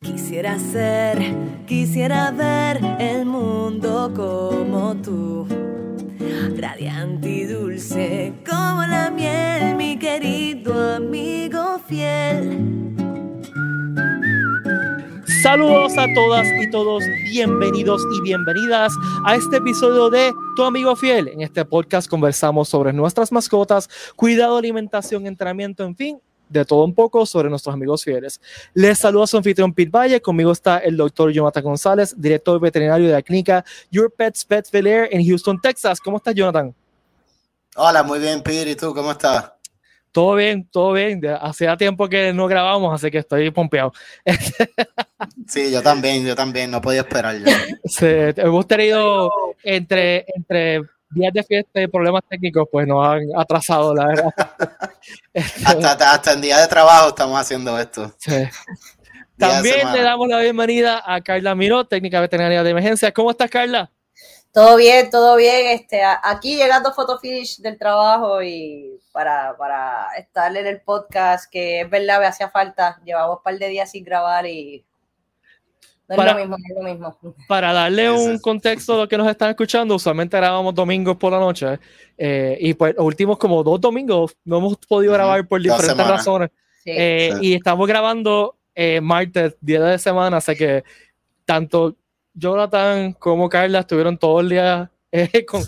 Quisiera ser, quisiera ver el mundo como tú. Radiante y dulce como la miel, mi querido amigo fiel. Saludos a todas y todos, bienvenidos y bienvenidas a este episodio de Tu Amigo Fiel. En este podcast conversamos sobre nuestras mascotas, cuidado, alimentación, entrenamiento, en fin, de todo un poco sobre nuestros amigos fieles. Les saluda su anfitrión Pete Valle, conmigo está el doctor Jonathan González, director veterinario de la clínica Your Pets Pet Air en Houston, Texas. ¿Cómo estás, Jonathan? Hola, muy bien, Pete. ¿Y tú cómo estás? Todo bien, todo bien. Hacía tiempo que no grabamos, así que estoy pompeado. Sí, yo también, yo también, no podía esperar ya. Sí, hemos tenido entre, entre días de fiesta y problemas técnicos, pues nos han atrasado, la verdad. hasta, hasta en día de trabajo estamos haciendo esto. También le damos la bienvenida a Carla Miró, técnica veterinaria de emergencia. ¿Cómo estás, Carla? Todo bien, todo bien. Este, aquí llegando foto finish del trabajo y para, para estar en el podcast, que es verdad, me hacía falta. Llevamos un par de días sin grabar y no para, es lo mismo, no es lo mismo. Para darle un contexto a lo que nos están escuchando, usualmente grabamos domingos por la noche eh, y pues los últimos como dos domingos no hemos podido grabar por diferentes razones. Eh, y estamos grabando eh, martes, día de semana, así que tanto Jonathan como Carla estuvieron todo el día eh, con,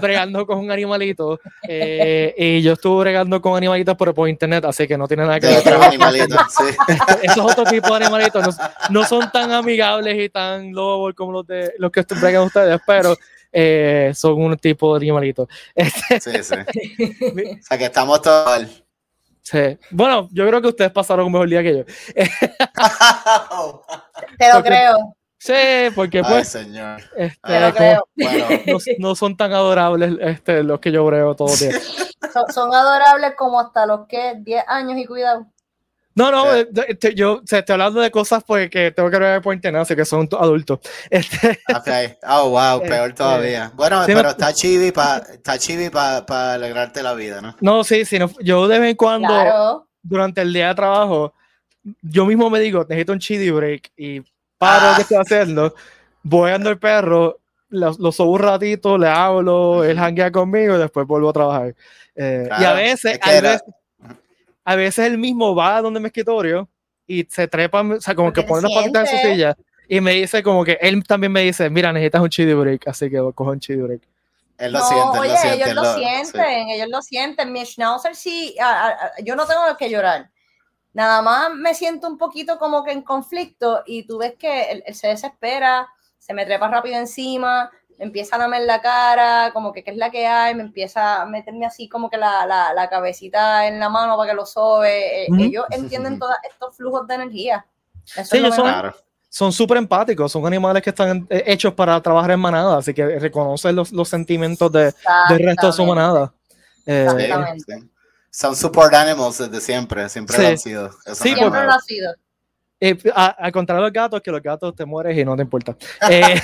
bregando con un animalito eh, y yo estuve bregando con animalitos pero por internet, así que no tiene nada que ver. Esos otros tipos de animalitos no, son tan amigables y tan lobos como los de los que bregan ustedes, pero eh, son un tipo de animalitos. sí, sí. o sea que estamos todos. Sí. Bueno, yo creo que ustedes pasaron un mejor día que yo. Te lo creo. Sí, porque pues señor. Este, no, son tan adorables este, los que yo brego todos los días. Son, adorables como hasta los que 10 años y cuidado. No, no, eh, este, yo se estoy hablando de cosas pues, que tengo que ver por internet, así que son adultos. Este, okay. Oh, wow, peor este, todavía. Bueno, pero está chibi para está chibi para alegrarte la vida, ¿no? No, sí, sí, yo de vez en cuando, durante el día de trabajo, yo mismo me digo, necesito un chidi break y paro que estoy haciendo, voy andar el perro, lo, lo subo un ratito, le hablo, él hanguea conmigo y después vuelvo a trabajar. Eh, y a veces, a veces, a veces él mismo va a donde mi escritorio y se trepa, o sea, como que pone las patitas en su silla y me dice como que él también me dice, mira, necesitas un chili break, así que cojo un chili break. Él lo siente, oye, lo siente, ellos lo, sienten, ellos lo sienten. Mi schnauzer sí, yo no tengo que llorar nada más me siento un poquito como que en conflicto y tú ves que él, se desespera, se me trepa rápido encima, me empieza a lamer la cara, como que qué es la que hay, me empieza a meterme así como que la, la, la cabecita en la mano para que lo sobe. Eh, ellos entienden todos estos flujos de energía. sí, ellos son súper empáticos, son animales que están eh, hechos para trabajar en manada, así que reconocen los, los sentimientos de, del resto de su manada. Eh, Exactamente son support animals desde siempre, siempre lo han sido. sí, siempre lo ha sido. Eh, al contrario de los gatos, que los gatos te mueres y no te importa. Eh,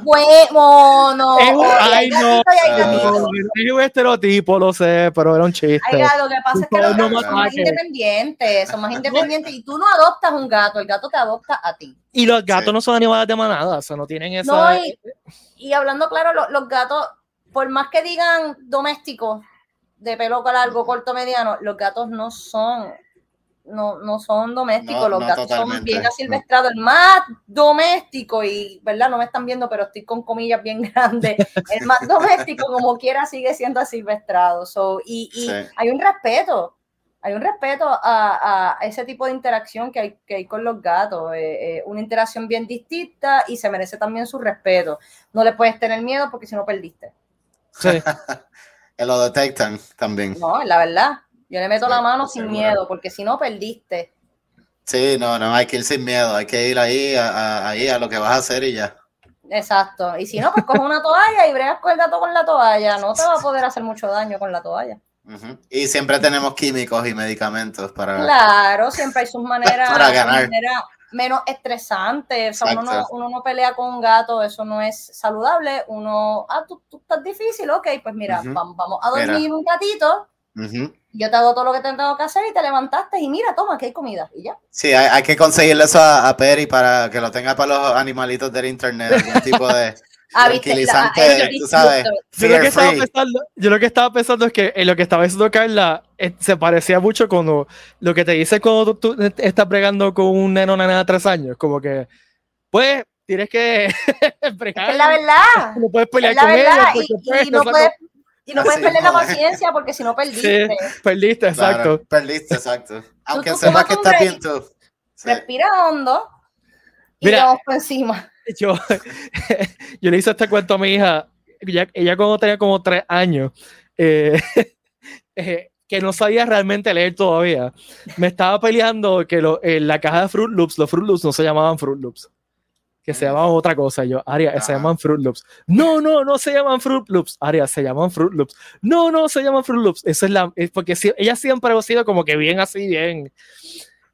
bueno, no. Es un, ay, no. Es un estereotipo, lo sé, pero era un chiste. Ay, lo que pasa es que los gatos son más independientes, son más independientes y tú no adoptas un gato, el gato te adopta a ti. Y los gatos no son animales de manada, o sea, no tienen esa. No, y, y hablando claro, los, los gatos, por más que digan domésticos, de pelo largo, corto, mediano, los gatos no son, no, no son domésticos, los gatos son bien asilvestrados, el más doméstico, y verdad, no me están viendo, pero estoy con comillas bien grandes, el más doméstico como quiera sigue siendo asilvestrado. So, y, y hay un respeto, hay un respeto a, a, ese tipo de interacción que hay, que hay con los gatos, eh, eh, una interacción bien distinta y se merece también su respeto. No le puedes tener miedo porque si no perdiste. Sí. lo detectan también. No, la verdad. Yo le meto la mano sin miedo, porque si no perdiste. Sí, no, no, hay que ir sin miedo, hay que ir ahí a, ahí a lo que vas a hacer y ya. Exacto. Y si no, pues coge una toalla y bregas con el gato con la toalla. No te va a poder hacer mucho daño con la toalla. Y siempre tenemos químicos y medicamentos para. Claro, siempre hay sus maneras. para ganar menos estresante. O sea, uno no, uno no, pelea con un gato, eso no es saludable. Uno, ah, tú, tú estás difícil, ok, pues mira, vamos, a dormir un gatito Yo te hago todo lo que tengo que hacer y te levantaste y mira, toma, que hay comida y ya. Sí, hay, que conseguirle eso a, a, Peri para que lo tenga para los animalitos del internet, algún tipo de ah, tranquilizante, tú sabes. Yo lo, que estaba pensando, yo lo que estaba pensando es que en lo que estaba diciendo Carla eh, se parecía mucho cuando lo que te dice cuando tú, estás bregando con un neno nena de tres años, como que, pues, tienes que bregar. Es la verdad. No puedes pelear con ella. Y, no puedes y no puedes perder la paciencia porque si no perdiste. perdiste, exacto. perdiste, exacto. Aunque sepas que está bien tú. Respira hondo y Mira, vamos por encima. Yo, yo le hice este cuento a mi hija, ella, ella cuando tenía como tres años, eh, eh, que no sabía realmente leer todavía, me estaba peleando que lo, en la caja de Fruit Loops, los Fruit Loops no se llamaban Fruit Loops que se llamaban otra cosa. Yo, Aria, se llaman Fruit Loops. No, no, no se llaman Fruit Loops. Aria, se llaman Fruit Loops. No, no se llaman Fruit Loops. Eso es la. Es porque ella siempre ha sido como que bien así, bien.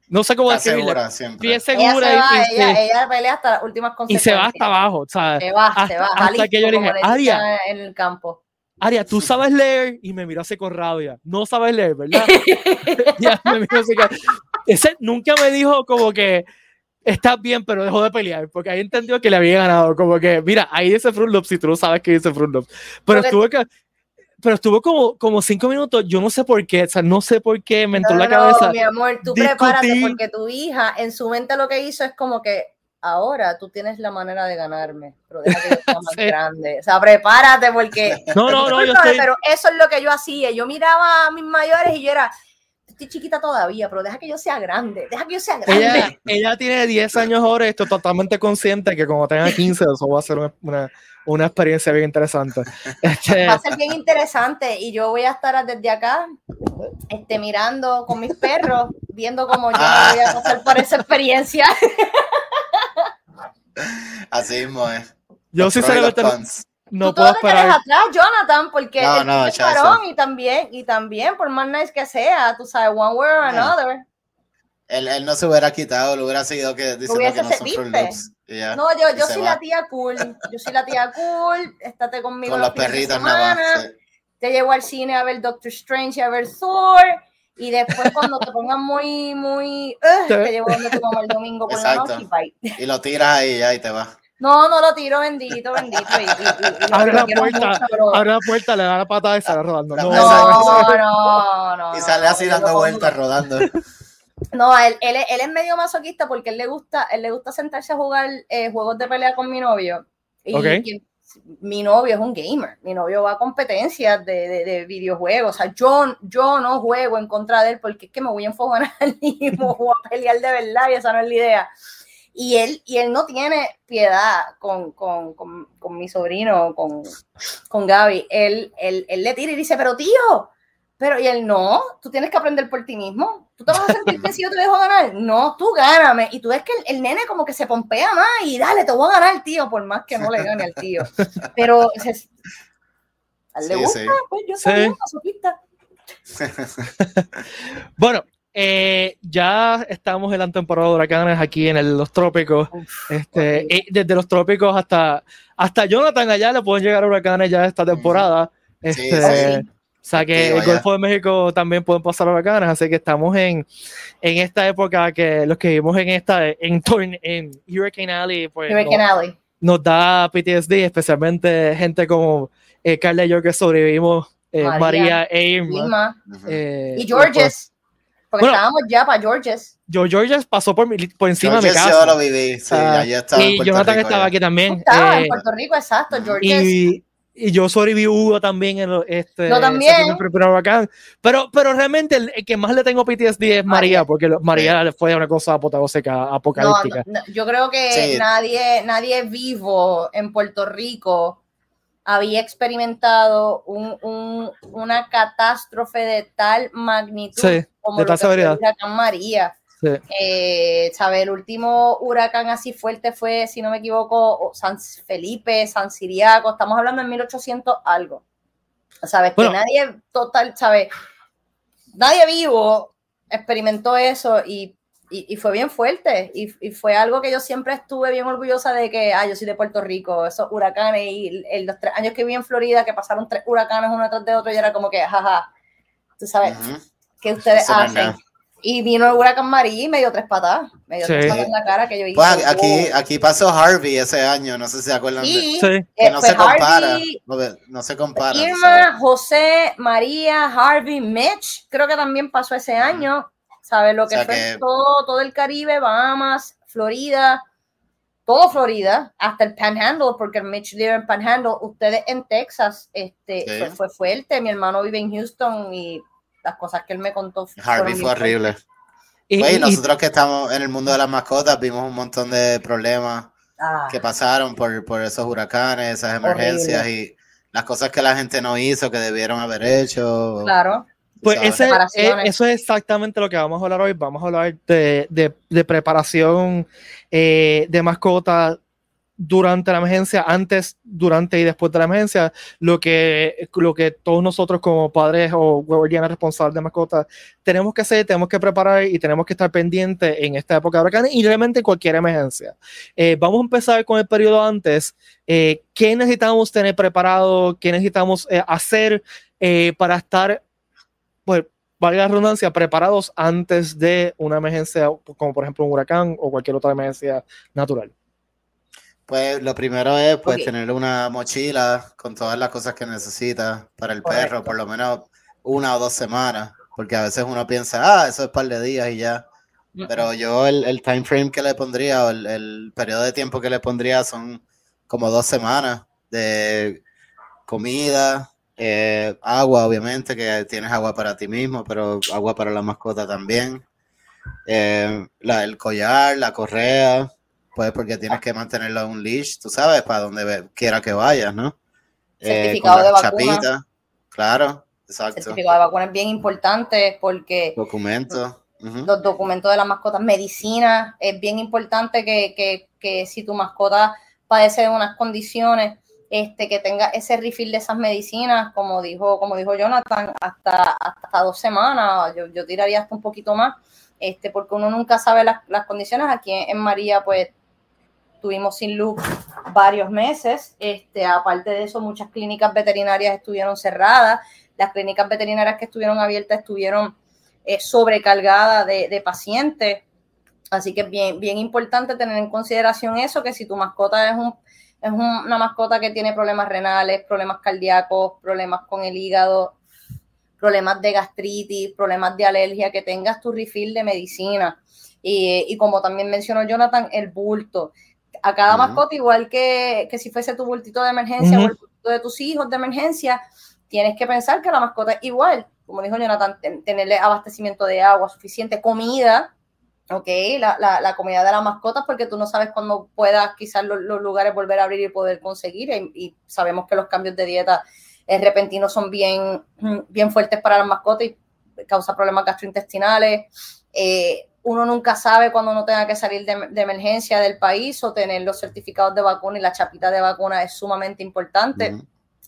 No sé cómo decirlo. Bien segura. Ella, y, ella, ella, pelea hasta las últimas consecuencias. Y se va hasta abajo, ¿sabes? Se va, hasta, se va. Hasta que yo le dije, Aria. En el campo. Aria, tú sabes leer y me miró así con rabia. No sabes leer, ¿verdad? ya me miró así Ese nunca me dijo como que estás bien, pero dejó de pelear, porque ahí entendió que le había ganado. Como que, mira, ahí dice Fruit Loops, si tú no sabes que dice Fruit Loops. Pero estuvo que, pero estuvo como, como cinco minutos, yo no sé por qué, o sea, no sé por qué me entró la cabeza. mi amor, tú prepárate, porque tu hija en su mente lo que hizo es como que ahora tú tienes la manera de ganarme, pero deja que yo sea más grande. O sea, prepárate porque. No, no, no, yo estoy... Pero eso es lo que yo hacía. Yo miraba a mis mayores y yo era estoy chiquita todavía, pero deja que yo sea grande, deja que yo sea grande. Ella, tiene 10 años ahora estoy totalmente consciente que como tenga 15 eso va a ser una, una, experiencia bien interesante. Este... Va a ser bien interesante y yo voy a estar desde acá este, mirando con mis perros, viendo cómo yo voy a pasar por esa experiencia. Así mismo es. Yo sinceramente no Tú puedo te atrás, Jonathan, porque es varón y también, y también, por más nice que sea, tú sabes, one way or another. Él, él, no se hubiera quitado, lo hubiera seguido que diciendo que no son Fruit Loops. No, yo, yo soy la tía cool. Yo soy la tía cool. Estate conmigo. Con los perritos nada más. Te llevo al cine a ver Doctor Strange y a ver Thor. Y después, cuando te pongas muy, muy. te llevo donde tu mamá el domingo por la noche y bye. Y lo tiras ahí y ahí te vas. No, no lo tiro, bendito, bendito. abre la puerta, abre la puerta, le da la patada y sale rodando. No, no, no, Y sale así dando vueltas, rodando. No, él, él, él, es medio masoquista porque él le gusta, él le gusta sentarse a jugar eh, juegos de pelea con mi novio. Y, mi novio es un gamer. Mi novio va a competencias de, de, de, videojuegos. O sea, yo, yo no juego en contra de él porque es que me voy a enfocar y me voy a pelear de verdad y esa no es la idea. Y él, y él no tiene piedad con, con, con, con mi sobrino, con, con Gaby. Él, él, él, le tira y dice, pero tío, pero y él no, tú tienes que aprender por ti mismo. ¿Tú te vas a sentir que si yo te dejo ganar? No, tú gáname. Y tú ves que el, nene como que se pompea más y dale, te voy a ganar, tío, por más que no le gane al tío. Pero a él le gusta, pues yo soy sí. bueno, eh, ya estamos en la temporada de huracanes aquí en los trópicos. este, desde los trópicos hasta, hasta Jonathan allá le pueden llegar huracanes ya esta temporada. Este, o sea que el Golfo de México también pueden pasar huracanes, así que estamos en, en esta época que los que vivimos en esta en, en Hurricane Alley, pues nos, da PTSD, especialmente gente como eh, Carla y yo que sobrevivimos, eh, María, e eh, y Georges. Porque estábamos ya para Georges. Yo, Georges pasó por, por encima de mi casa. Yo lo viví, sí, uh, estaba Y Jonathan Rico, estaba aquí también. Estaba en eh, Puerto Rico, exacto, Georges. Y, y yo sobreviví Hugo también en este no, también. pero pero realmente el, que más le tengo PTSD es María, porque María sí. fue una cosa apoteósica apocalíptica no, yo creo que sí. nadie nadie vivo en Puerto Rico había experimentado un, un, una catástrofe de tal magnitud sí, como de tal el huracán María. Sí. Eh, ¿sabe? El último huracán así fuerte fue, si no me equivoco, San Felipe, San Siriaco, estamos hablando en 1800 algo. ¿Sabes? Bueno. Que nadie total, ¿sabes? Nadie vivo experimentó eso y y, y, fue bien fuerte y, y, fue algo que yo siempre estuve bien orgullosa de que, ah, yo soy de Puerto Rico, esos huracanes y el, los tres años que viví en Florida, que pasaron tres huracanes uno detrás de otro y era como que, jaja, tú sabes, que ustedes hacen. Y vino el huracán María y me dio tres patadas. Me dio tres patas en la cara que yo hice. Pues aquí, aquí pasó Harvey ese año, no sé si se acuerdan. Sí, de, que no, se compara, no, se compara. Irma, José, María, Harvey, Mitch, creo que también pasó ese año. ¿Sabes? Lo que fue todo, todo el Caribe, Bahamas, Florida, todo Florida, hasta el Panhandle, porque el Mitch vive en Panhandle. Ustedes en Texas, este, fue, fue fuerte. Mi hermano vive en Houston y las cosas que él me contó. Harvey fue horrible. Y, nosotros que estamos en el mundo de las mascotas vimos un montón de problemas ah. que pasaron por, por, esos huracanes, esas emergencias y las cosas que la gente no hizo, que debieron haber hecho. Claro. Pues ese, eh, eso es exactamente lo que vamos a hablar hoy. Vamos a hablar de, de, de preparación eh, de mascotas durante la emergencia, antes, durante y después de la emergencia, lo que, lo que todos nosotros como padres o guardianes responsables de mascotas tenemos que hacer, tenemos que preparar y tenemos que estar pendientes en esta época de huracanes y realmente en cualquier emergencia. Eh, vamos a empezar con el periodo antes. Eh, ¿Qué necesitamos tener preparado? ¿Qué necesitamos eh, hacer para estar, pues, valga la redundancia, preparados antes de una emergencia, como por ejemplo un huracán o cualquier otra emergencia natural? Pues lo primero es pues tener una mochila con todas las cosas que necesita para el perro, por lo menos una o dos semanas, porque a veces uno piensa, ah, eso es un par de días y ya. Pero yo el, el time frame que le pondría o el, periodo de tiempo que le pondría son como dos semanas de comida, eh, agua, obviamente, que tienes agua para ti mismo, pero agua para la mascota también. Eh, la, el collar, la correa, pues porque tienes que mantenerlo en un leash, tú sabes, para donde quiera que vayas, ¿no? Eh, Certificado de vacuna. claro, exacto. Certificado de vacuna es bien importante porque... Documentos. Los documentos de la mascota, medicina, es bien importante que, que, que si tu mascota padece de unas condiciones, este, que tenga ese refill de esas medicinas, como dijo, como dijo Jonathan, hasta, hasta dos semanas, yo, yo tiraría hasta un poquito más, este, porque uno nunca sabe las, las condiciones. Aquí en María, pues Tuvimos sin luz varios meses. Este, aparte de eso, muchas clínicas veterinarias estuvieron cerradas. Las clínicas veterinarias que estuvieron abiertas estuvieron eh, sobrecargadas de, pacientes. Así que es bien, bien importante tener en consideración eso, que si tu mascota es, un, es una mascota que tiene problemas renales, problemas cardíacos, problemas con el hígado, problemas de gastritis, problemas de alergia, que tengas tu refill de medicina. Y, y, como también mencionó Jonathan, el bulto a cada mascota, igual que, que, si fuese tu bultito de emergencia o el bultito de tus hijos de emergencia, tienes que pensar que la mascota es igual. Como dijo Jonathan, tenerle abastecimiento de agua suficiente, comida, ok, la, la, la, comida de las mascotas, porque tú no sabes cuándo puedas quizás los, lugares volver a abrir y poder conseguir. Y, sabemos que los cambios de dieta eh, repentinos son bien, bien fuertes para las mascotas y causa problemas gastrointestinales. Eh, uno nunca sabe cuando uno tenga que salir de, emergencia del país o tener los certificados de vacuna y la chapita de vacuna es sumamente importante.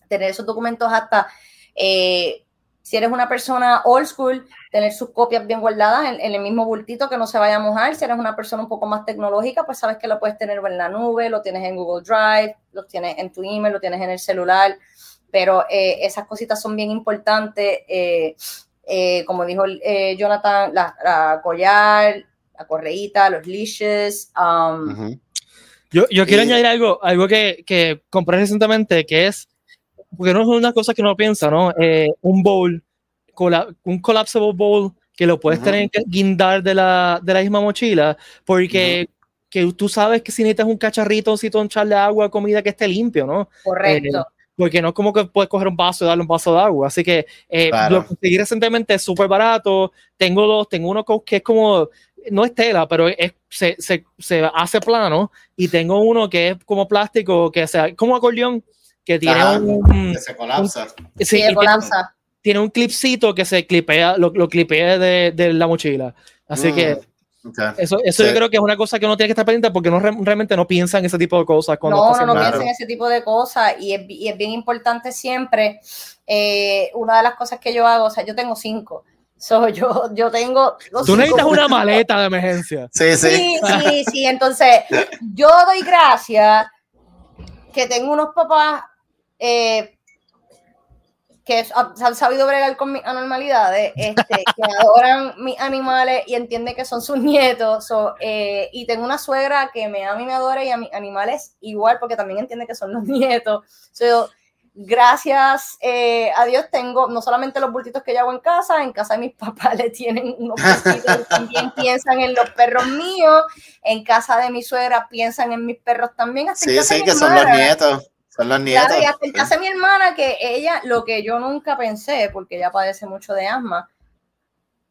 Tener esos documentos hasta, eh, si eres una persona old school, tener sus copias bien guardadas en, el mismo bultito que no se vaya a mojar. Si eres una persona un poco más tecnológica, pues sabes que lo puedes tener en la nube, lo tienes en Google Drive, lo tienes en tu email, lo tienes en el celular. Pero eh, esas cositas son bien importantes. Eh, eh, como dijo eh, Jonathan, la, collar, la correíta, los leashes. Um, yo, yo quiero añadir algo, algo que, que compré recientemente, que es, porque no es una cosa que uno piensa, ¿no? Eh, un bowl, un collapsible bowl que lo puedes tener que guindar de la, de la misma mochila, porque que tú sabes que si necesitas un cacharrito, si tú echarle agua, comida que esté limpio, ¿no? Correcto porque no es como que puedes coger un vaso y darle un vaso de agua. Así que eh, lo conseguí recientemente es súper barato. Tengo dos, tengo uno que es como, no es tela, pero es, se, se, se, hace plano. Y tengo uno que es como plástico, que sea como acordeón, que tiene un. Que se colapsa. sí, colapsa. Tiene, un clipcito que se clipea, lo, lo clipea de, de la mochila. Así que Eso, eso yo creo que es una cosa que uno tiene que estar pendiente porque no realmente no piensa en ese tipo de cosas. no, no, no piensa en ese tipo de cosas y es, y es bien importante siempre. Eh, una de las cosas que yo hago, o sea, yo tengo cinco. So, yo, yo tengo. Tú necesitas una maleta de emergencia. Sí, sí. Sí, sí, sí. Entonces, yo doy gracias que tengo unos papás eh, que han sabido bregar con mis anormalidades, este, que adoran mis animales y entiende que son sus nietos. Eh, y tengo una suegra que me ama y me adora y a mis animales igual, porque también entiende que son los nietos. So, gracias eh, a Dios tengo no solamente los bultitos que yo hago en casa, en casa de mis papás le tienen unos bultitos, también piensan en los perros míos, en casa de mi suegra piensan en mis perros también. sí, sí, que son los nietos. Son los nietos. Claro, y hasta de mi hermana, que ella, lo que yo nunca pensé, porque ella padece mucho de asma,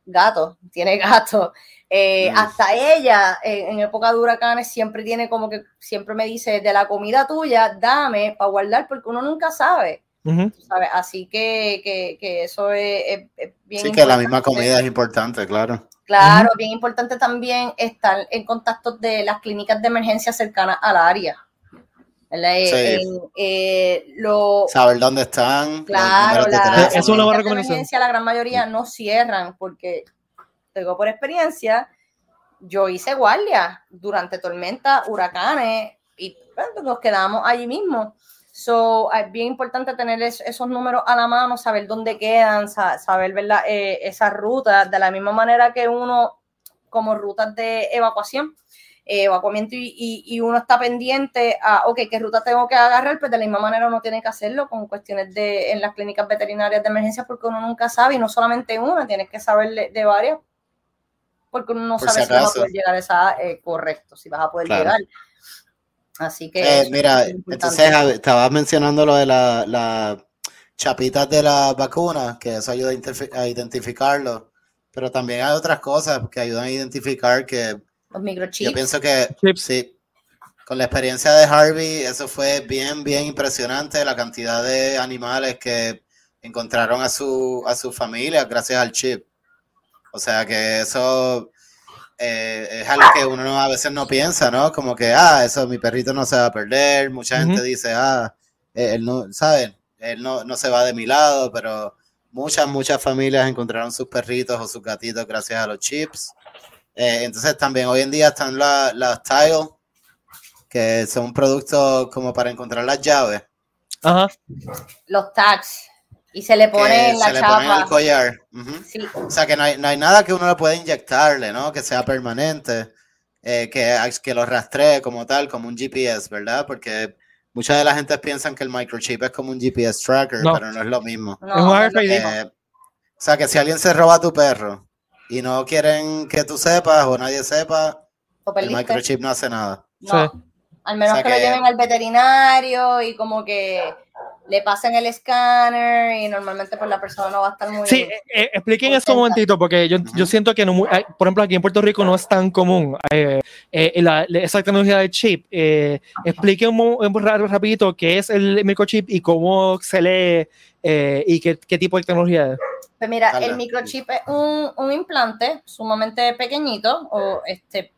gato, tiene gato. Eh, mm. Hasta ella, en época de huracanes, siempre tiene como que, siempre me dice, de la comida tuya, dame para guardar, porque uno nunca sabe. Así que, que, eso es, bien Sí, que la misma comida es importante, claro. Claro, bien importante también estar en contacto de las clínicas de emergencia cercanas al área. Eh, eh, Saber dónde están. Claro, la, es una buena recomendación. La gran mayoría no cierran porque tengo por experiencia, yo hice guardia durante tormentas, huracanes y nos quedamos allí mismo. So, es bien importante tener esos números a la mano, saber dónde quedan, saber ¿verdad? Eh, esas rutas, de la misma manera que uno, como rutas de evacuación, eh, evacuamiento y, y, uno está pendiente a, ok, ¿qué ruta tengo que agarrar? Pues de la misma manera uno tiene que hacerlo con cuestiones de en las clínicas veterinarias de emergencia porque uno nunca sabe y no solamente una, tienes que saber de, varias porque uno no sabe si, vas a poder llegar a esa eh, correcto, si vas a poder llegar. Así que... Eh, mira, entonces estabas mencionando lo de las la chapitas de la vacuna, que eso ayuda a, identificarlo, pero también hay otras cosas que ayudan a identificar que... Los microchips. Yo pienso que sí, con la experiencia de Harvey, eso fue bien, bien impresionante, la cantidad de animales que encontraron a su, a su familia gracias al chip. O sea que eso eh, es algo que uno a veces no piensa, ¿no? Como que, ah, eso, mi perrito no se va a perder. Mucha gente dice, ah, eh, él no, ¿saben? Él no, no se va de mi lado, pero muchas, muchas familias encontraron sus perritos o sus gatitos gracias a los chips. Eh, entonces también hoy en día están las la Tile, que son productos como para encontrar las llaves. Ajá. Los tags y se le pone en la se le Pone en el collar. O sea que no hay, no hay, nada que uno le pueda inyectarle, ¿no? Que sea permanente, eh, que, que lo rastree como tal, como un GPS, ¿verdad? Porque mucha de la gente piensan que el microchip es como un GPS tracker, pero no es lo mismo. Eh, o sea que si alguien se roba tu perro y no quieren que tú sepas o nadie sepa, el microchip no hace nada. No. Al menos que, lo lleven al veterinario y como que le pasen el escáner y normalmente pues la persona no va a estar muy... Sí, eh, eh, expliquen eso un momentito porque yo, yo siento que, no, por ejemplo, aquí en Puerto Rico no es tan común eh, la, esa tecnología de chip. expliquen un, un, rapidito qué es el microchip y cómo se lee y qué, qué, tipo de tecnología es. Pues mira, el microchip es un, un implante sumamente pequeñito o este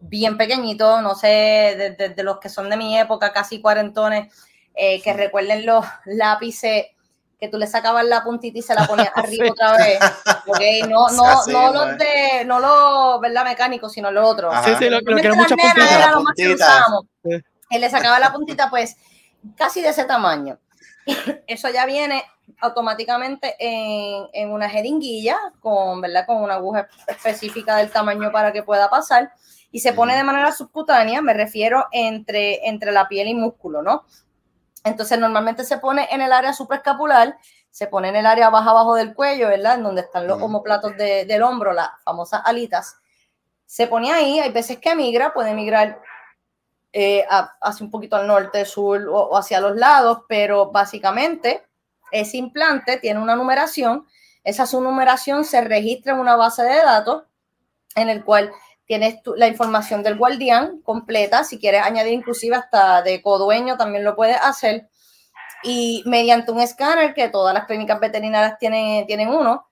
bien pequeñito, no sé, de, de los que son de mi época, casi cuarentones, eh, que recuerden los lápices que tú le sacabas la puntita y se la ponías arriba otra vez. Okay, no, no, no los de, no los, ¿verdad? Mecánicos, sino los otros. Sí, sí, lo, que era mucha puntita. Era lo más que usábamos. Él le sacaba la puntita, pues, casi de ese tamaño. Eso ya viene automáticamente en, en, una jeringuilla con, ¿verdad? con una aguja específica del tamaño para que pueda pasar y se pone de manera subcutánea, me refiero entre, entre la piel y músculo, ¿no? Entonces normalmente se pone en el área supraescapular, se pone en el área baja abajo del cuello, ¿verdad? En donde están los homoplatos del hombro, las famosas alitas. Se pone ahí, hay veces que migra, puede migrar eh, hacia un poquito al norte, sur o, hacia los lados, pero básicamente ese implante tiene una numeración, esa su numeración se registra en una base de datos en el cual tienes la información del guardián completa, si quieres añadir inclusive hasta de codueño también lo puedes hacer. Y mediante un escáner, que todas las clínicas veterinarias tienen, tienen uno,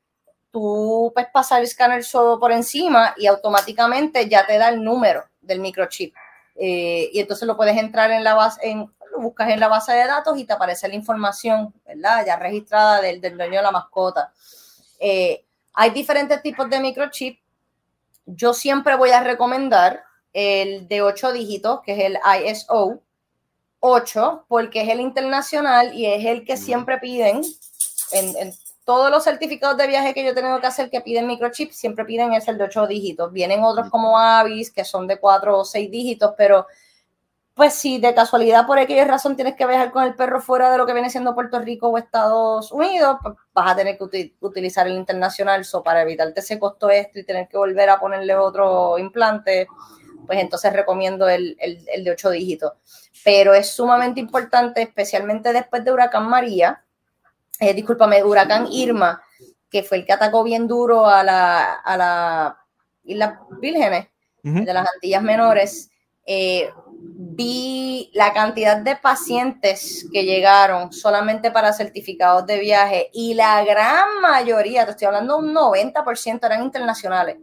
tú puedes pasar el escáner solo por encima y automáticamente ya te da el número del microchip. Eh, y entonces lo puedes entrar en la base, lo buscas en la base de datos y te aparece la información, ¿verdad? Ya registrada del, del dueño de la mascota. Eh, hay diferentes tipos de microchip yo siempre voy a recomendar el de 8 dígitos, que es el ISO 8, porque es el internacional y es el que siempre piden en, todos los certificados de viaje que yo he tenido que hacer que piden microchip, siempre piden es el de 8 dígitos. Vienen otros como Avis, que son de 4 o 6 dígitos, pero pues si de casualidad por aquella razón tienes que viajar con el perro fuera de lo que viene siendo Puerto Rico o Estados Unidos, pues vas a tener que utilizar el internacional. So, para evitarte ese costo extra y tener que volver a ponerle otro implante, pues entonces recomiendo el, el, de 8 dígitos. Pero es sumamente importante, especialmente después de Huracán María, eh, discúlpame, Huracán Irma, que fue el que atacó bien duro a la, a la Islas Vírgenes de las Antillas Menores. Eh, vi la cantidad de pacientes que llegaron solamente para certificados de viaje y la gran mayoría, te estoy hablando un 90% eran internacionales.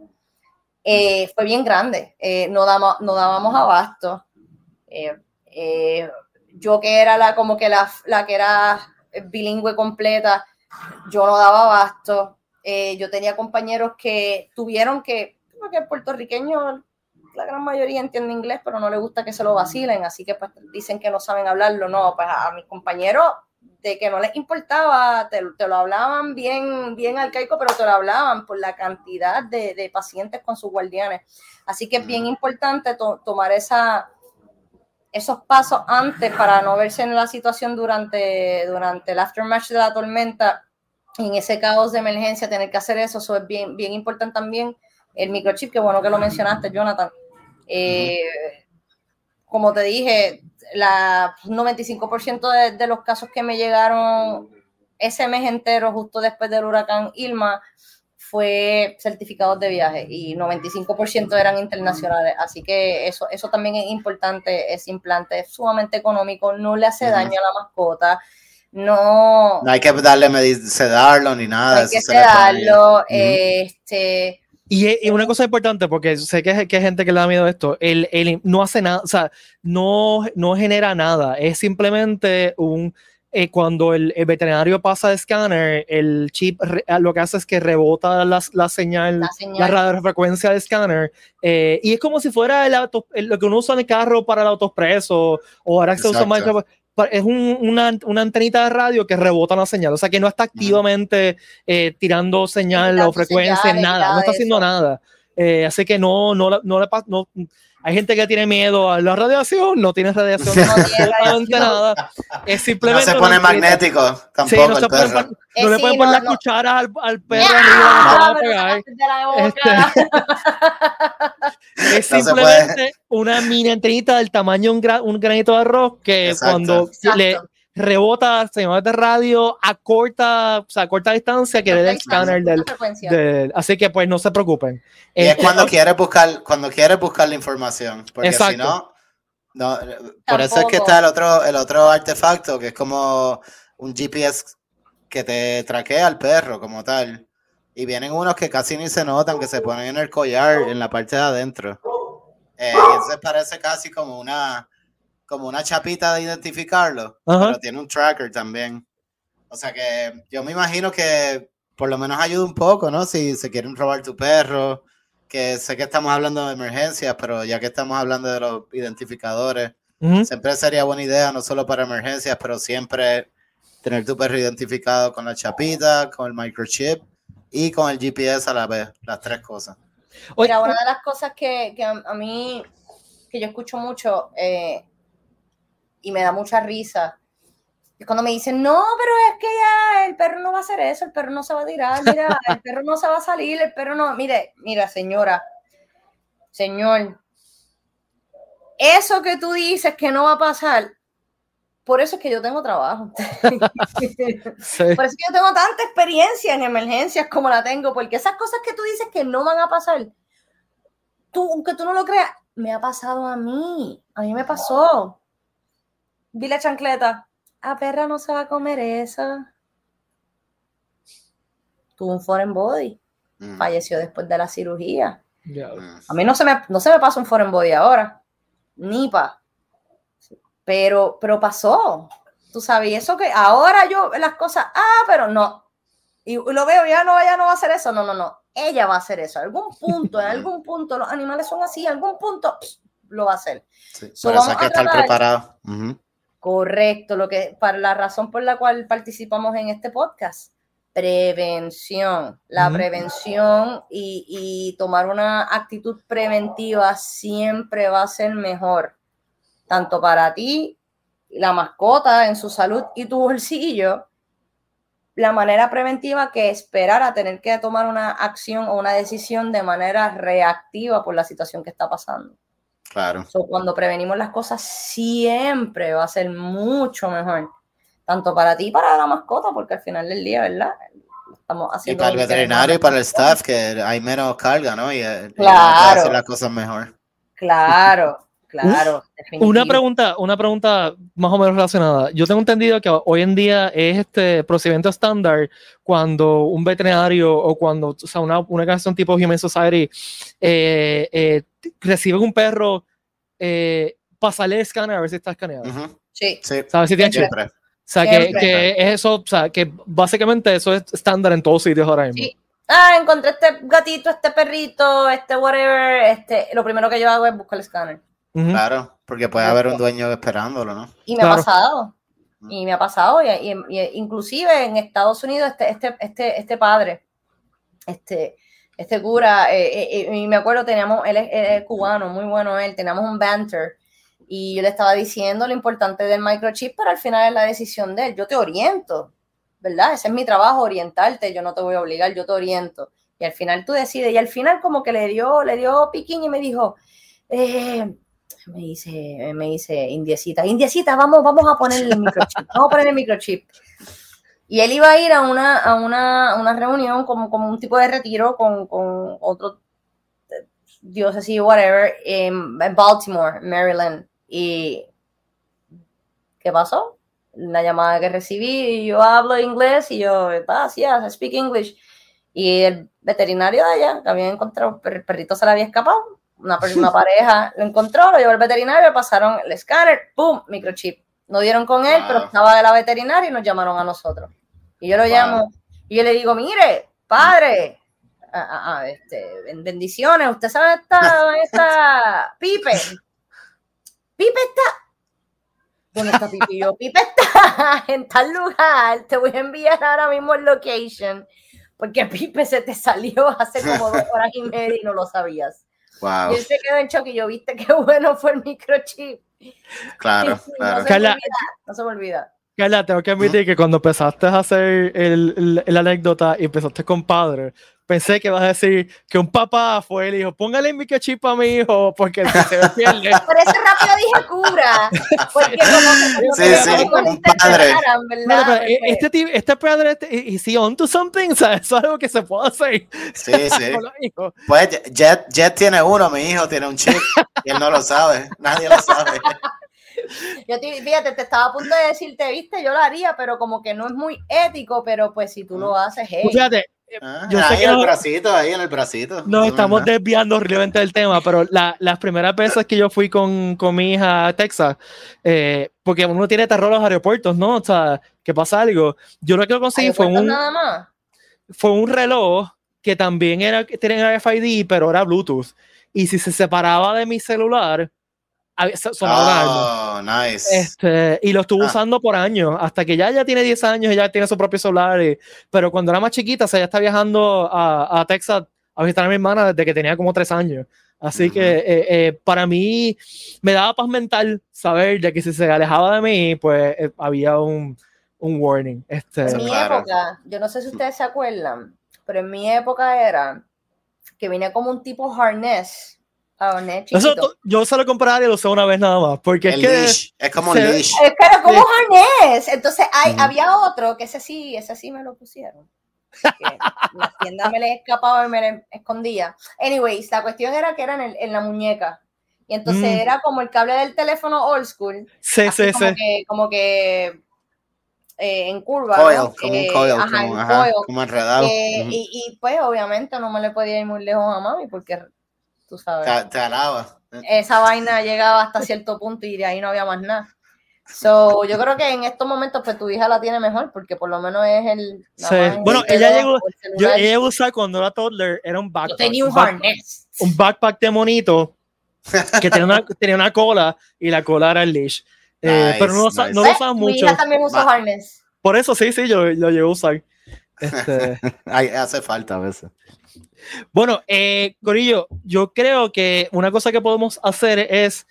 Eh, fue bien grande, eh, no, damos, no dábamos abasto. Eh, yo que era la como que la, la, que era bilingüe completa, yo no daba abasto. yo tenía compañeros que tuvieron que, porque el puertorriqueño la gran mayoría entiende inglés, pero no le gusta que se lo vacilen, así que pues dicen que no saben hablarlo. No, pues a, mis compañeros de que no les importaba, te, lo hablaban bien, bien arcaico, pero te lo hablaban por la cantidad de, pacientes con sus guardianes. Así que es bien importante tomar esa, esos pasos antes para no verse en la situación durante, durante el aftermatch de la tormenta. En ese caos de emergencia, tener que hacer eso, eso es bien, bien importante también. El microchip, que bueno que lo mencionaste, Jonathan. Eh, como te dije, la 95% de, los casos que me llegaron ese mes entero, justo después del huracán Ilma, fue certificados de viaje y 95% eran internacionales. Así que eso, eso también es importante, ese implante es sumamente económico, no le hace daño a la mascota. No, no hay que darle sedarlo ni nada. hay que sedarlo. este, y, una cosa importante, porque sé que, que hay gente que le da miedo a esto, el, el, no hace nada, o sea, no, no genera nada, es simplemente un, eh, cuando el, veterinario pasa de escáner, el chip lo que hace es que rebota la, la señal, la, señal. radiofrecuencia de escáner, eh, y es como si fuera el auto, lo que uno usa en el carro para el autoexpreso, o ahora se usa más, es una, una, antenita de radio que rebota la señal, o sea que no está activamente eh, tirando señal o frecuencia, nada, no está haciendo nada. Eh, así que no, no, no le no, hay gente que tiene miedo a la radiación, no tiene radiación, no tiene nada. Es simplemente. No se pone magnético tampoco. no, el perro. no le pueden poner la cuchara al, al perro arriba. Este, es simplemente una mini antenita del tamaño de un, granito de arroz que cuando le rebota señales de radio a corta, o sea, a corta distancia que le dé el escáner del, así que pues no se preocupen. Y es cuando quieres buscar, cuando quieres buscar la información, porque si no, no, por eso es que está el otro, el otro artefacto que es como un GPS que te traquea al perro como tal. Y vienen unos que casi ni se notan, que se ponen en el collar, en la parte de adentro. Eh, y entonces parece casi como una, como una chapita de identificarlo, pero tiene un tracker también. O sea que yo me imagino que por lo menos ayuda un poco, ¿no? Si se quieren robar tu perro, que sé que estamos hablando de emergencias, pero ya que estamos hablando de los identificadores, siempre sería buena idea, no solo para emergencias, pero siempre tener tu perro identificado con la chapita, con el microchip y con el GPS a la vez, las tres cosas. Mira, una de las cosas que, que a, mí, que yo escucho mucho, eh, y me da mucha risa. Y cuando me dicen, no, pero es que ya el perro no va a hacer eso, el perro no se va a tirar, mira, el perro no se va a salir, el perro no. Mire, mira, señora, señor, eso que tú dices que no va a pasar, por eso es que yo tengo trabajo. Por eso es que yo tengo tanta experiencia en emergencias como la tengo, porque esas cosas que tú dices que no van a pasar, tú, aunque tú no lo creas, me ha pasado a mí, a mí me pasó. Vi la chancleta. A perra no se va a comer eso. Tuvo un foreign body. Mm. Falleció después de la cirugía. A mí no se, me, no se me pasa un foreign body ahora. Ni pa. Pero, pero pasó. Tú sabes, eso que ahora yo las cosas, ah, pero no. Y lo veo, ya no, ya no va a hacer eso. No, no, no. Ella va a hacer eso. algún punto, en algún punto, los animales son así, en algún punto lo va a hacer. Sí, eso hay que estar preparado. Correcto, lo que para la razón por la cual participamos en este podcast, prevención. La prevención y, y, tomar una actitud preventiva siempre va a ser mejor, tanto para ti, la mascota en su salud y tu bolsillo, la manera preventiva que esperar a tener que tomar una acción o una decisión de manera reactiva por la situación que está pasando. Claro. cuando prevenimos las cosas siempre va a ser mucho mejor, tanto para ti y para la mascota, porque al final del día, ¿verdad? Estamos haciendo y para el veterinario y para el staff, que hay menos carga, ¿no? Y, eh, claro. hacer las cosas mejor. Claro. Claro, Una pregunta, una pregunta más o menos relacionada. Yo tengo entendido que hoy en día es este procedimiento estándar cuando un veterinario o cuando, o sea, una, una organización tipo Human Society eh, eh, recibe un perro, eh, pasarle el escáner a ver si está escaneado. Sí. sí. ¿Sabes si tiene chip? O sea, que, que, es eso, o sea, que básicamente eso es estándar en todos sitios ahora mismo. Sí. Ah, encontré este gatito, este perrito, este whatever, este, lo primero que yo hago es buscar el escáner. Claro, porque puede haber un dueño esperándolo, ¿no? Y me ha pasado. Y me ha pasado. Y, inclusive en Estados Unidos, este, este, este, este padre, este, este cura, eh, eh, eh, y me acuerdo, teníamos, él es, cubano, muy bueno él, teníamos un banter. Y yo le estaba diciendo lo importante del microchip, pero al final es la decisión de él. Yo te oriento, ¿verdad? Ese es mi trabajo, orientarte. Yo no te voy a obligar, yo te oriento. Y al final tú decides. Y al final como que le dio, le dio piquiño y me dijo, eh, me dice, me dice Indiecita, Indiecita, vamos, vamos a poner el microchip, vamos a poner el microchip. Y él iba a ir a una, a una, una reunión como, como un tipo de retiro con, con otro diócesis, whatever, en, Baltimore, Maryland. Y ¿qué pasó? Una llamada que recibí, y yo hablo inglés y yo, ah, sí, I speak English. Y el veterinario de allá, que había encontrado, el perrito se le había escapado, una, una pareja lo encontró, lo llevó al veterinario, pasaron el escáner, ¡pum! Microchip. No dieron con él, pero estaba de la veterinaria y nos llamaron a nosotros. Y yo lo llamo y yo le digo, mire, padre, este, bendiciones, usted sabe esta, esta Pipe. Pipe está. ¿Dónde está Pipe? yo, Pipe está en tal lugar. Te voy a enviar ahora mismo el location. Porque Pipe se te salió hace como dos horas y media y no lo sabías. Y él se quedó en shock y yo, viste qué bueno fue el microchip. Claro, claro. No se me olvida. Carla, tengo que admitir que cuando empezaste a hacer el, el, anécdota y empezaste con padre, pensé que vas a decir que un papá fue y dijo, póngale el microchip a mi hijo porque se me pierde. Por eso rápido dije cura. Porque como, sí, sí, un padre. E, este, este padre, este, ¿y si on to something? eso es algo que se puede hacer. Sí, sí. pues Jet, Jet tiene uno, mi hijo tiene un chip y él no lo sabe. Nadie lo sabe. Yo te, fíjate, te estaba a punto de decirte, viste, yo lo haría, pero como que no es muy ético, pero pues si tú lo haces, hey. Fíjate, ah, yo sé que en el bracito, ahí en el bracito. Nos estamos desviando horriblemente del tema, pero la, las primeras veces que yo fui con, con mi hija a Texas, eh, porque uno tiene terror a los aeropuertos, ¿no? O sea, que pasa algo. Yo lo que conseguí fue un, nada más? fue un reloj que también era, tenía RFID, pero era Bluetooth. Y si se separaba de mi celular, Oh, nice. Este, y lo estuvo ah. usando por años, hasta que ya, ya tiene 10 años, ya tiene su propio celular. pero cuando era más chiquita, o sea, ya está viajando a, a, Texas a visitar a mi hermana desde que tenía como 3 años. Así que eh, eh, para mí me daba paz mental saber de que si se alejaba de mí, pues eh, había un, un, warning. Este, en mi época, yo no sé si ustedes se acuerdan, pero en mi época era que venía como un tipo harness eso, yo solo compraría y lo usé una vez nada más. Porque es que. Es como un leash. Es que como harness. Entonces hay, había otro que ese sí, ese sí me lo pusieron. la tienda me le escapaba y me le escondía. Anyways, la cuestión era que era en, en la muñeca. Y entonces mm. era como el cable del teléfono old school. Sí, sí, como sí. Que, como que eh, en curva. Coil, como un eh, coil, como, ajá, como enredado. Eh, y, y, pues obviamente no me le podía ir muy lejos a mami porque tú sabes. Te, alaba. Esa vaina llegaba hasta cierto punto y de ahí no había más nada. So, yo creo que en estos momentos pues tu hija la tiene mejor porque por lo menos es el sí. bueno ella llegó yo, ella usaba cuando era toddler era un backpack tenía un, harness un backpack de monito que tenía una, tenía una cola y la cola era el leash eh, pero no, no lo usaba mucho mi hija también usó harness por eso sí sí yo lo llevo a usar Este... hace falta a veces. Bueno, eh, Corillo, yo creo que una cosa que podemos hacer es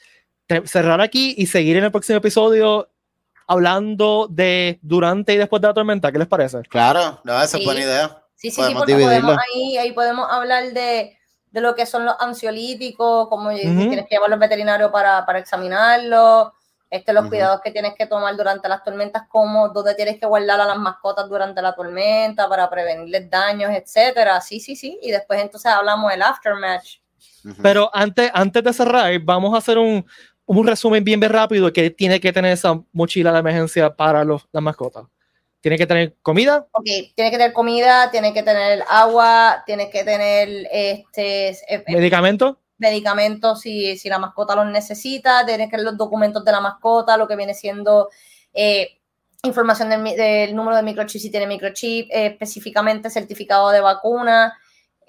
cerrar aquí y seguir en el próximo episodio hablando de durante y después de la tormenta. ¿Qué les parece? Claro, no, esa es buena idea. Sí, sí, sí, porque podemos ahí, ahí podemos hablar de, de, lo que son los ansiolíticos, como tienes que llevarlo al veterinario para, para examinarlo, este, los cuidados que tienes que tomar durante las tormentas, como dónde tienes que guardar a las mascotas durante la tormenta para prevenirles daños, etcétera. Sí, sí, sí. Y después entonces hablamos del aftermatch. Pero antes, antes de cerrar, vamos a hacer un, un resumen bien, bien rápido que tiene que tener esa mochila de emergencia para los, las mascotas. ¿Tiene que tener comida? Ok, tiene que tener comida, tiene que tener agua, tiene que tener este... Eh, ¿Medicamentos? si, si la mascota los necesita, tienes que los documentos de la mascota, lo que viene siendo eh, información del, número de microchip si tiene microchip, eh, específicamente certificado de vacuna.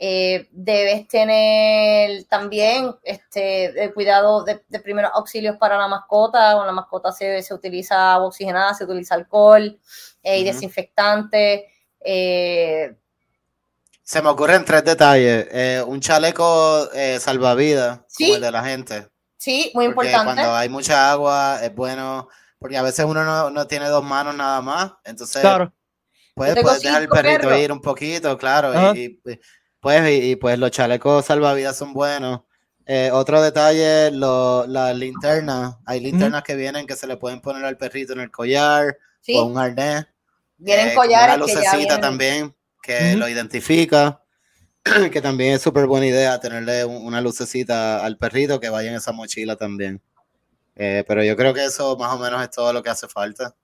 Eh, debes tener también este, cuidado de, primeros auxilios para la mascota. Con la mascota se, se utiliza oxigenada, se utiliza alcohol y desinfectante. Se me ocurren tres detalles. Eh, un chaleco eh, salvavidas, como el de la gente. Sí, muy importante. Cuando hay mucha agua es bueno, porque a veces uno no, tiene dos manos nada más. Entonces, puedes, dejar el perrito ir un poquito, claro. Y, pues, y, pues los chalecos salvavidas son buenos. Eh, otro detalle, lo, las linternas. Hay linternas que vienen que se le pueden poner al perrito en el collar o un arnés. Vienen collares. Una lucecita también que lo identifica, que también es súper buena idea tenerle una lucecita al perrito que vaya en esa mochila también. Eh, pero yo creo que eso más o menos es todo lo que hace falta.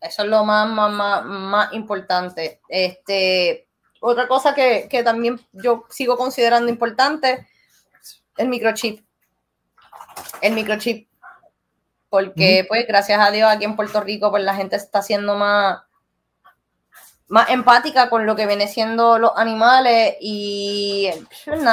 Eso es lo más, más, más, importante. Este, otra cosa que, que, también yo sigo considerando importante, el microchip. El microchip. Porque, pues, gracias a Dios, aquí en Puerto Rico, pues la gente está haciendo más, más empática con lo que viene siendo los animales y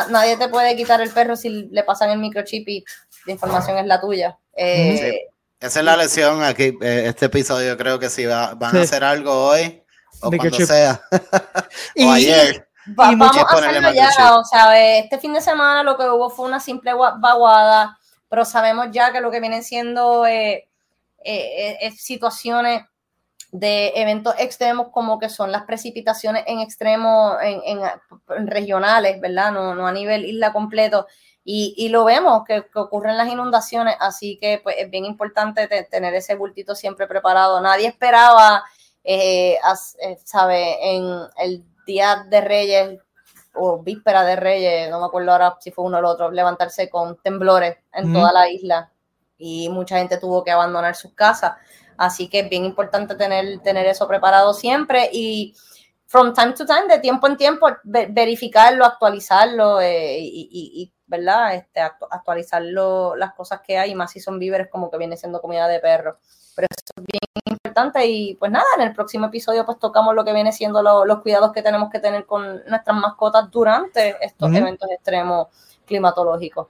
nadie te puede quitar el perro si le pasan el microchip y la información es la tuya. Eh, Esa es la lección aquí, eh, este episodio. Creo que si va, van a hacer algo hoy o cuando sea, o ayer. vamos a hacerlo ya, o sea, este fin de semana lo que hubo fue una simple vaguada, pero sabemos ya que lo que vienen siendo eh, situaciones de eventos extremos como que son las precipitaciones en extremos, en, regionales, ¿verdad? No, a nivel isla completo. Y, lo vemos que, ocurren las inundaciones, así que pues es bien importante tener ese bultito siempre preparado. Nadie esperaba, eh, eh, ¿sabe? En el día de Reyes o víspera de Reyes, no me acuerdo ahora si fue uno o el otro, levantarse con temblores en toda la isla y mucha gente tuvo que abandonar sus casas. Así que es bien importante tener, tener eso preparado siempre y from time to time, de tiempo en tiempo, verificarlo, actualizarlo eh, y, ¿verdad? Este, actualizarlo, las cosas que hay, más si son víveres como que viene siendo comida de perro. Pero eso es bien importante y pues nada, en el próximo episodio pues tocamos lo que viene siendo los cuidados que tenemos que tener con nuestras mascotas durante estos eventos extremos climatológicos.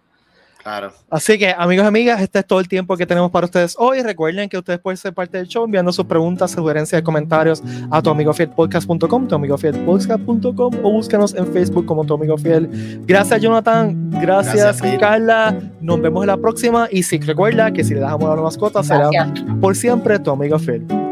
Así que, amigos y amigas, este es todo el tiempo que tenemos para ustedes hoy. Recuerden que ustedes pueden ser parte del show enviando sus preguntas, sugerencias y comentarios a tuamigofielpodcast.com, tuamigofielpodcast.com o búscanos en Facebook como tu amigo fiel. Gracias, Jonathan. Gracias, Carla. Nos vemos en la próxima. Y si recuerda que si le damos a la mascota, será por siempre tu amigo fiel.